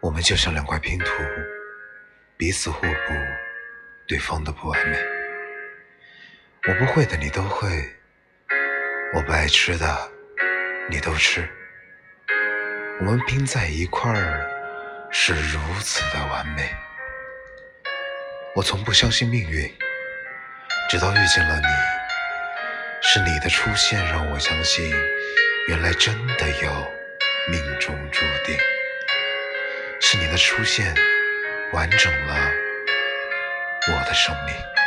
我们就像两块拼图，彼此互补，对方的不完美。我不会的你都会，我不爱吃的你都吃。我们拼在一块儿是如此的完美。我从不相信命运，直到遇见了你。是你的出现让我相信，原来真的有命中注定。是你的出现，完整了我的生命。